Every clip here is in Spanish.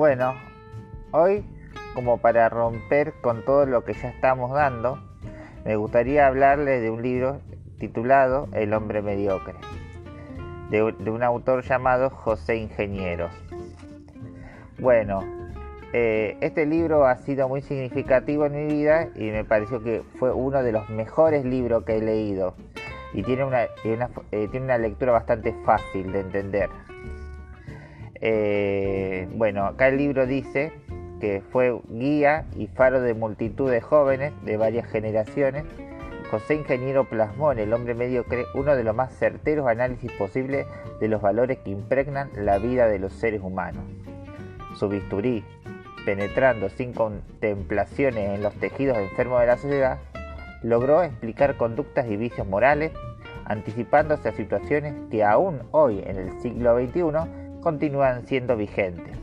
Bueno, hoy, como para romper con todo lo que ya estamos dando, me gustaría hablarles de un libro titulado El hombre mediocre, de, un autor llamado José Ingenieros. Bueno, eh, este libro ha sido muy significativo en mi vida y me pareció que fue uno de los mejores libros que he leído y tiene una, eh, tiene una lectura bastante fácil de entender. Eh, bueno, acá el libro dice que fue guía y faro de multitud de jóvenes de varias generaciones. José Ingeniero plasmó en el hombre mediocre uno de los más certeros análisis posibles de los valores que impregnan la vida de los seres humanos. Su bisturí, penetrando sin contemplaciones en los tejidos enfermos de la sociedad, logró explicar conductas y vicios morales, anticipándose a situaciones que aún hoy, en el siglo XXI, continúan siendo vigentes.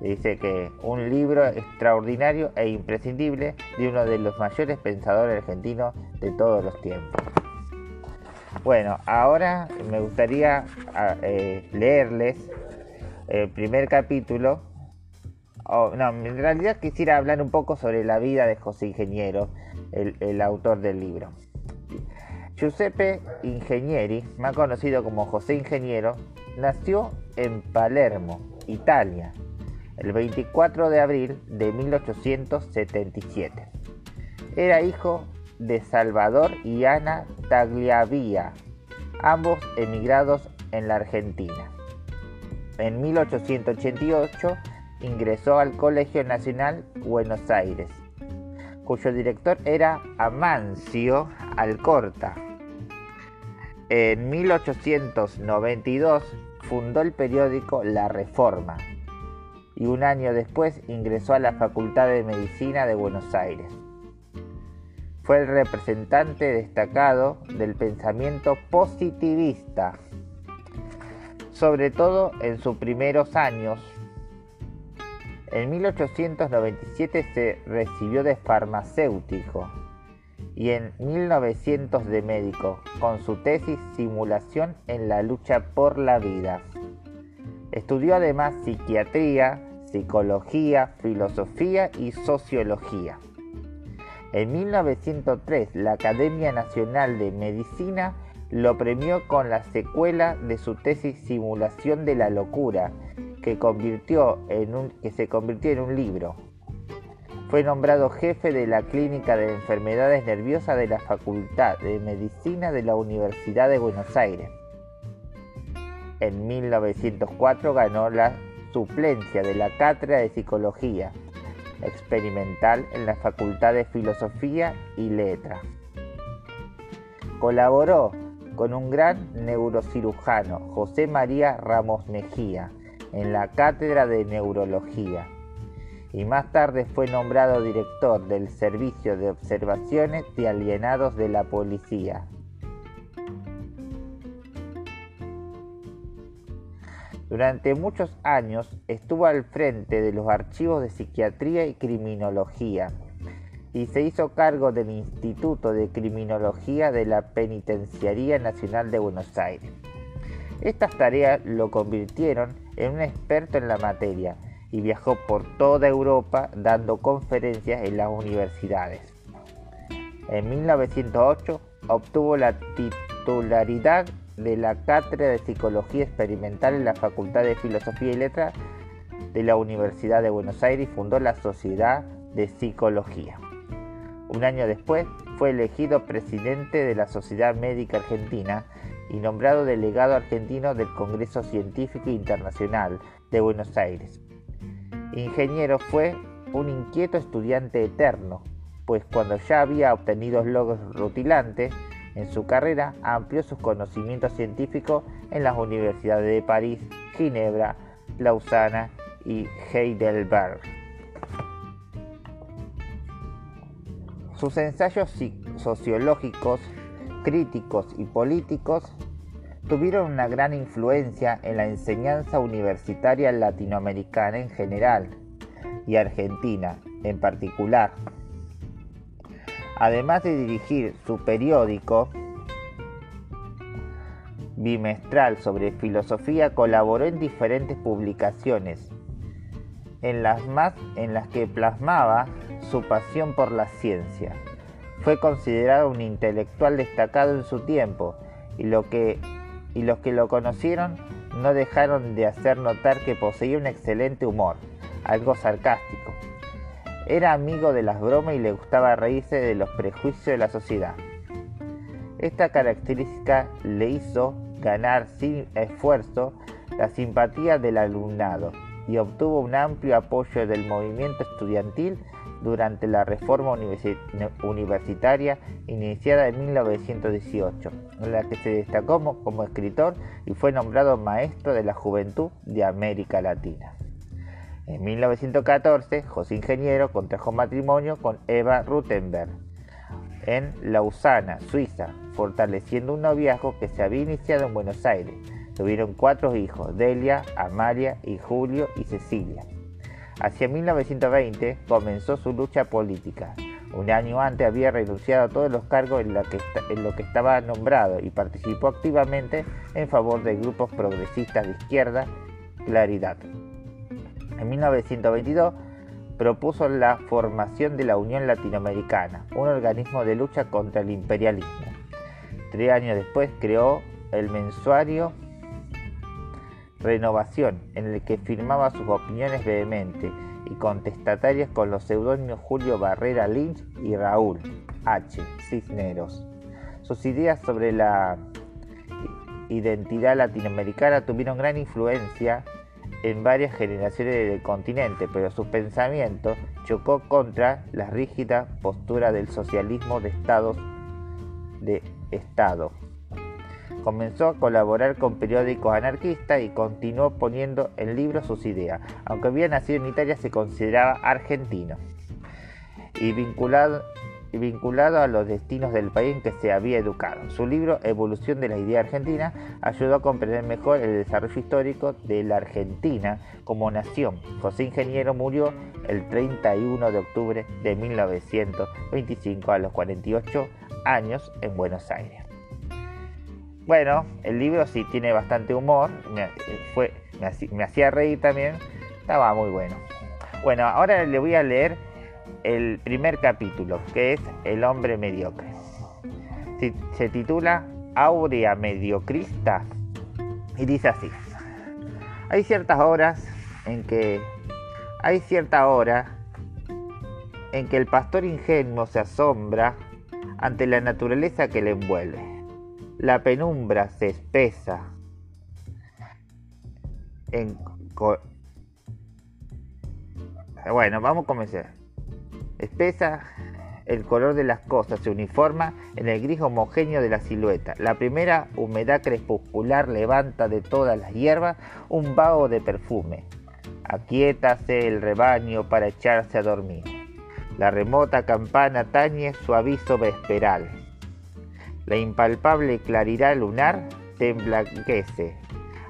Dice que un libro extraordinario e imprescindible de uno de los mayores pensadores argentinos de todos los tiempos. Bueno, ahora me gustaría eh, leerles el primer capítulo. no, en realidad quisiera hablar un poco sobre la vida de José Ingeniero, el, autor del libro. Giuseppe Ingenieri, más conocido como José Ingeniero, nació en Palermo, Italia, el 24 de abril de 1877. Era hijo de Salvador y Ana Tagliavia, ambos emigrados en la Argentina. En 1888 ingresó al Colegio Nacional Buenos Aires cuyo director era Amancio Alcorta. En 1892 fundó el periódico La Reforma y un año después ingresó a la Facultad de Medicina de Buenos Aires. Fue el representante destacado del pensamiento positivista, sobre todo en sus primeros años en 1897 se recibió de farmacéutico y en 1900 de médico, con su tesis Simulación en la lucha por la vida. Estudió además psiquiatría, psicología, filosofía y sociología. En 1903 la Academia Nacional de Medicina lo premió con la secuela de su tesis Simulación de la locura que, que se convirtió en un libro. Fue nombrado jefe de la Clínica de Enfermedades Nerviosas de la Facultad de Medicina de la Universidad de Buenos Aires. En 1904 ganó la suplencia de la Cátedra de Psicología Experimental en la Facultad de Filosofía y Letras. Colaboró con un gran neurocirujano, José María Ramos Mejía, en la Cátedra de Neurología y más tarde fue nombrado director del Servicio de Observaciones de Alienados de la Policía. Durante muchos años estuvo al frente de los archivos de psiquiatría y criminología y se hizo cargo del Instituto de Criminología de la Penitenciaría Nacional de Buenos Aires. Estas tareas lo convirtieron en un experto en la materia y viajó por toda Europa dando conferencias en las universidades. En 1908 obtuvo la titularidad de la Cátedra de Psicología Experimental en la Facultad de Filosofía y Letras de la Universidad de Buenos Aires y fundó la Sociedad de Psicología. Un año después fue elegido presidente de la Sociedad Médica Argentina y nombrado delegado argentino del Congreso Científico Internacional de Buenos Aires. Ingeniero fue un inquieto estudiante eterno, pues cuando ya había obtenido logros rutilantes en su carrera, amplió sus conocimientos científicos en las universidades de París, Ginebra, Lausana y Heidelberg. Sus ensayos sociológicos críticos y políticos tuvieron una gran influencia en la enseñanza universitaria latinoamericana en general y argentina en particular. Además de dirigir su periódico bimestral sobre filosofía, colaboró en diferentes publicaciones en las más en las que plasmaba su pasión por la ciencia. Fue considerado un intelectual destacado en su tiempo y, lo que, y los que lo conocieron no dejaron de hacer notar que poseía un excelente humor, algo sarcástico. Era amigo de las bromas y le gustaba reírse de los prejuicios de la sociedad. Esta característica le hizo ganar sin esfuerzo la simpatía del alumnado y obtuvo un amplio apoyo del movimiento estudiantil durante la reforma universitaria iniciada en 1918, en la que se destacó como escritor y fue nombrado maestro de la juventud de América Latina. En 1914, José Ingeniero contrajo matrimonio con Eva Rutenberg en Lausana, Suiza, fortaleciendo un noviazgo que se había iniciado en Buenos Aires. Tuvieron cuatro hijos, Delia, Amalia y Julio y Cecilia. Hacia 1920 comenzó su lucha política. Un año antes había renunciado a todos los cargos en, en lo que estaba nombrado y participó activamente en favor de grupos progresistas de izquierda, Claridad. En 1922 propuso la formación de la Unión Latinoamericana, un organismo de lucha contra el imperialismo. Tres años después creó el mensuario Renovación, en el que firmaba sus opiniones vehementes y contestatarias con los seudónimos Julio Barrera Lynch y Raúl H. Cisneros. Sus ideas sobre la identidad latinoamericana tuvieron gran influencia en varias generaciones del continente, pero su pensamiento chocó contra la rígida postura del socialismo de estados de Estado. Comenzó a colaborar con periódicos anarquistas y continuó poniendo en libros sus ideas. Aunque había nacido en Italia, se consideraba argentino y vinculado vinculado a los destinos del país en que se había educado. Su libro Evolución de la idea argentina ayudó a comprender mejor el desarrollo histórico de la Argentina como nación. José Ingeniero murió el 31 de octubre de 1925 a los 48 años en Buenos Aires. Bueno, el libro sí tiene bastante humor, me, fue, me hacía reír también, estaba muy bueno. Bueno, ahora le voy a leer el primer capítulo, que es El hombre mediocre. Se titula Aurea Mediocrista y dice así. Hay ciertas horas en que hay cierta hora en que el pastor ingenuo se asombra ante la naturaleza que le envuelve. La penumbra se espesa en bueno, vamos a comenzar. Espesa el color de las cosas se uniforma en el gris homogéneo de la silueta. La primera humedad crepuscular levanta de todas las hierbas un vaho de perfume. Aquíétase el rebaño para echarse a dormir. La remota campana tañe su aviso vesperal. La impalpable claridad lunar se emblanquece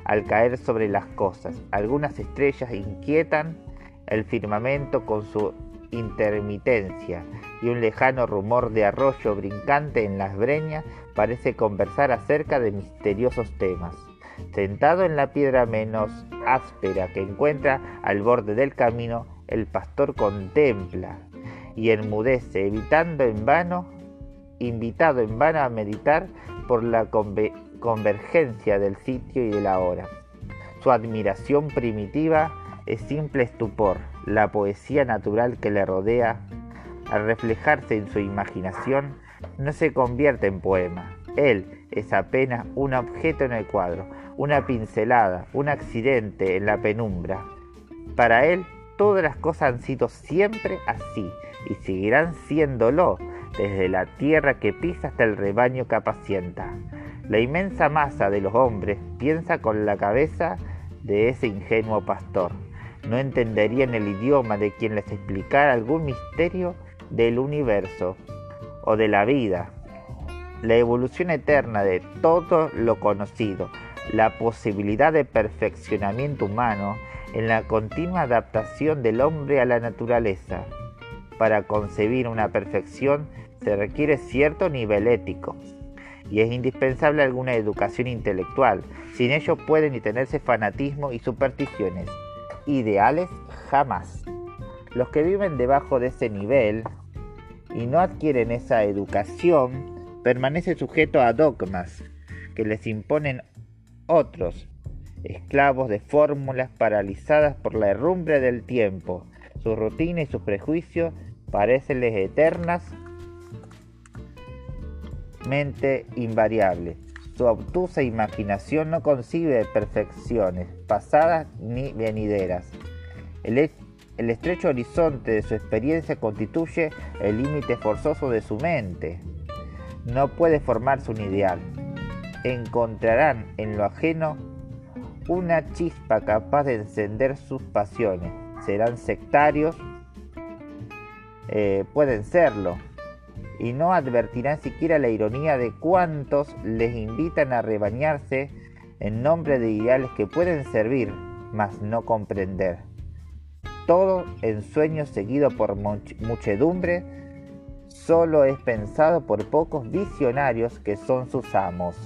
al caer sobre las cosas. Algunas estrellas inquietan el firmamento con su intermitencia y un lejano rumor de arroyo brincante en las breñas parece conversar acerca de misteriosos temas. Sentado en la piedra menos áspera que encuentra al borde del camino, el pastor contempla y enmudece, evitando en vano, invitado en vano a meditar por la convergencia del sitio y de la hora. Su admiración primitiva es simple estupor, la poesía natural que le rodea, al reflejarse en su imaginación, no se convierte en poema. Él es apenas un objeto en el cuadro, una pincelada, un accidente en la penumbra. Para él, todas las cosas han sido siempre así y seguirán siéndolo, desde la tierra que pisa hasta el rebaño que apacienta. La inmensa masa de los hombres piensa con la cabeza de ese ingenuo pastor no entenderían el idioma de quien les explicara algún misterio del universo o de la vida, la evolución eterna de todo lo conocido, la posibilidad de perfeccionamiento humano en la continua adaptación del hombre a la naturaleza. Para concebir una perfección se requiere cierto nivel ético y es indispensable alguna educación intelectual. Sin ello pueden ni tenerse fanatismo y supersticiones ideales jamás. Los que viven debajo de ese nivel y no adquieren esa educación permanecen sujetos a dogmas que les imponen otros, esclavos de fórmulas paralizadas por la herrumbre del tiempo. Su rutina y sus prejuicios parecenles eternas, mente invariable. Su obtusa imaginación no concibe perfecciones pasadas ni venideras. El, estrecho horizonte de su experiencia constituye el límite forzoso de su mente. No puede formarse un ideal. Encontrarán en lo ajeno una chispa capaz de encender sus pasiones. Serán sectarios, eh, pueden serlo, y no advertirán siquiera la ironía de cuantos les invitan a rebañarse en nombre de ideales que pueden servir, mas no comprender. Todo en sueño seguido por muchedumbre solo es pensado por pocos visionarios que son sus amos.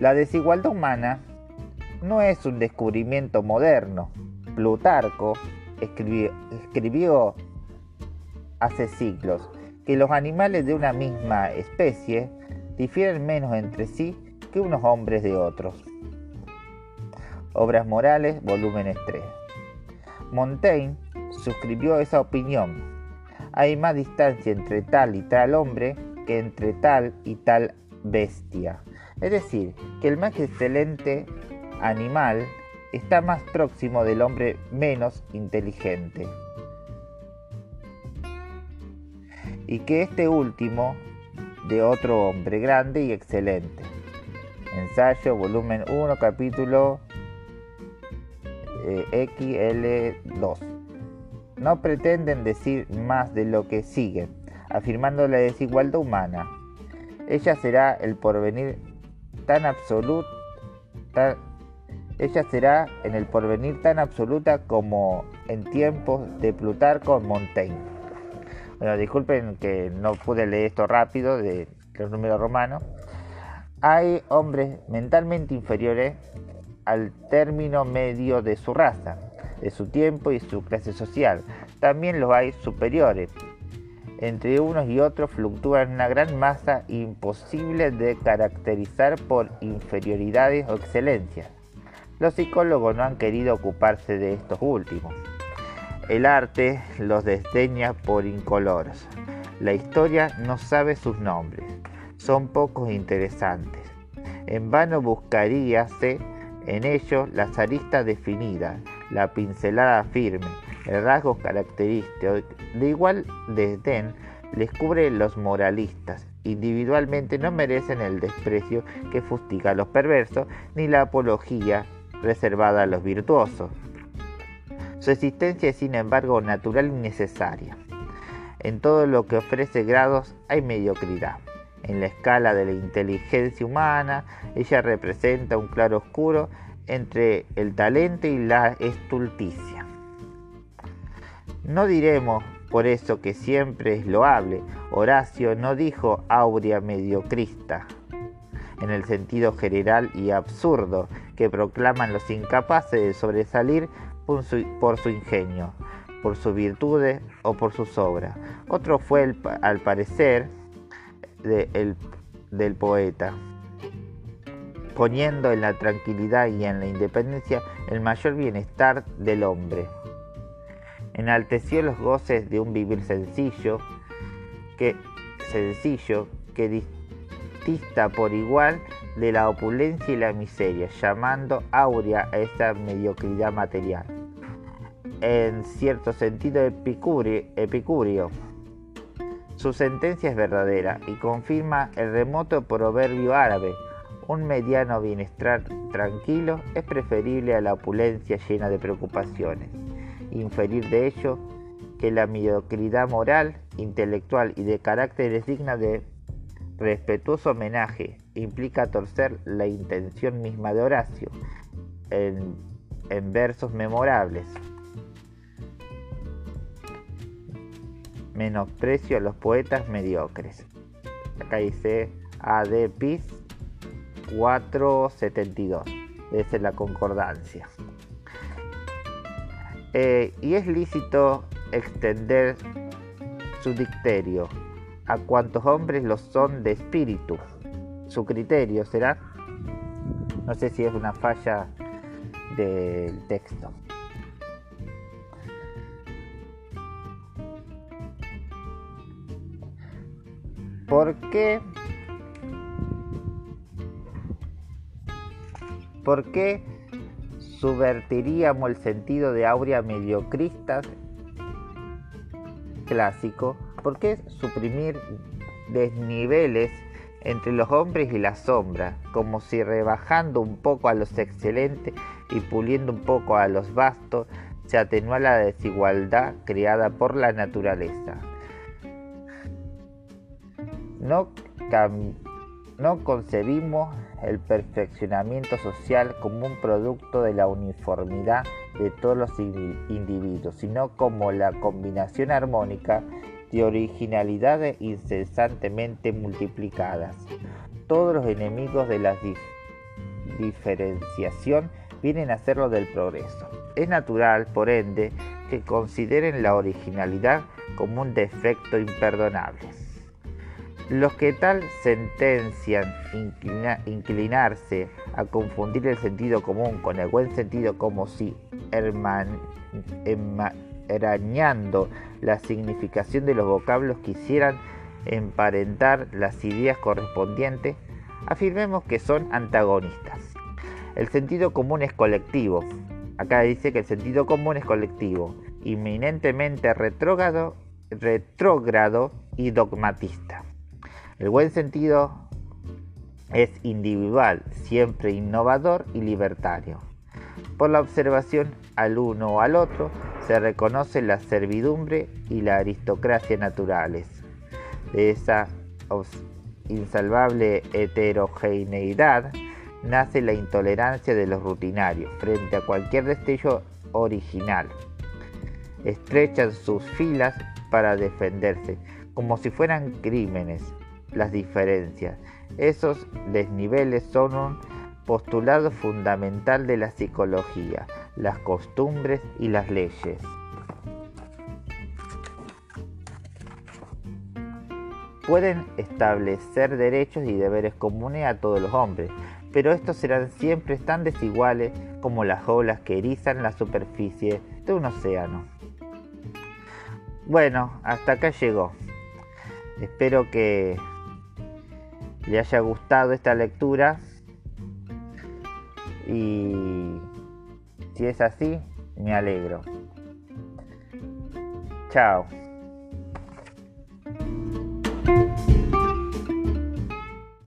La desigualdad humana no es un descubrimiento moderno. Plutarco escribió hace siglos que los animales de una misma especie difieren menos entre sí que unos hombres de otros. Obras Morales, volúmenes 3. Montaigne suscribió esa opinión. Hay más distancia entre tal y tal hombre que entre tal y tal bestia. Es decir, que el más excelente animal está más próximo del hombre menos inteligente. Y que este último de otro hombre grande y excelente. Ensayo, volumen 1, capítulo eh, XL2. No pretenden decir más de lo que sigue, afirmando la desigualdad humana. Ella será el porvenir tan absoluto, ella será en el porvenir tan absoluta como en tiempos de Plutarco Montaigne. Disculpen que no pude leer esto rápido de los números romanos. Hay hombres mentalmente inferiores al término medio de su raza, de su tiempo y su clase social. También los hay superiores. Entre unos y otros fluctúan una gran masa imposible de caracterizar por inferioridades o excelencias. Los psicólogos no han querido ocuparse de estos últimos. El arte los desdeña por incoloros. La historia no sabe sus nombres. Son pocos interesantes. En vano buscaríase en ellos las aristas definidas, la pincelada firme, el rasgo característico. De igual desdén les cubre los moralistas. Individualmente no merecen el desprecio que fustiga a los perversos ni la apología reservada a los virtuosos. Su existencia es sin embargo natural y necesaria. En todo lo que ofrece grados hay mediocridad. En la escala de la inteligencia humana, ella representa un claro oscuro entre el talento y la estulticia. No diremos por eso que siempre es loable. Horacio no dijo aurea mediocrista, en el sentido general y absurdo que proclaman los incapaces de sobresalir por su, ingenio, por sus virtudes o por sus obras. Otro fue, al parecer, del poeta, poniendo en la tranquilidad y en la independencia el mayor bienestar del hombre. Enalteció los goces de un vivir sencillo, que sencillo, que dista por igual de la opulencia y la miseria, llamando aurea a esta mediocridad material. En cierto sentido epicurio, Su sentencia es verdadera y confirma el remoto proverbio árabe. Un mediano bienestar tranquilo es preferible a la opulencia llena de preocupaciones. Inferir de ello que la mediocridad moral, intelectual y de carácter es digna de respetuoso homenaje implica torcer la intención misma de Horacio en, versos memorables. Menosprecio a los poetas mediocres. Acá dice AD PIS 472. Esa es la concordancia. Eh, y es lícito extender su dicterio a cuantos hombres lo son de espíritu. Su criterio será, no sé si es una falla del texto. ¿Por qué? ¿Por qué subvertiríamos el sentido de aurea mediocristas clásico? ¿Por qué suprimir desniveles entre los hombres y las sombras, como si rebajando un poco a los excelentes y puliendo un poco a los vastos, se atenúa la desigualdad creada por la naturaleza? No, no concebimos el perfeccionamiento social como un producto de la uniformidad de todos los individuos, sino como la combinación armónica de originalidades incesantemente multiplicadas. Todos los enemigos de la diferenciación vienen a ser lo del progreso. Es natural, por ende, que consideren la originalidad como un defecto imperdonable. Los que tal sentencian inclinarse a confundir el sentido común con el buen sentido como si erañando la significación de los vocablos quisieran emparentar las ideas correspondientes, afirmemos que son antagonistas. El sentido común es colectivo. Acá dice que el sentido común es colectivo, inminentemente retrógrado, retrógrado y dogmatista. El buen sentido es individual, siempre innovador y libertario. Por la observación al uno o al otro se reconoce la servidumbre y la aristocracia naturales. De esa insalvable heterogeneidad nace la intolerancia de los rutinarios frente a cualquier destello original. Estrechan sus filas para defenderse, como si fueran crímenes, las diferencias. Esos desniveles son un postulado fundamental de la psicología, las costumbres y las leyes. Pueden establecer derechos y deberes comunes a todos los hombres, pero estos serán siempre tan desiguales como las olas que erizan la superficie de un océano. Bueno, hasta acá llegó. Espero que le haya gustado esta lectura y si es así, me alegro. Chao.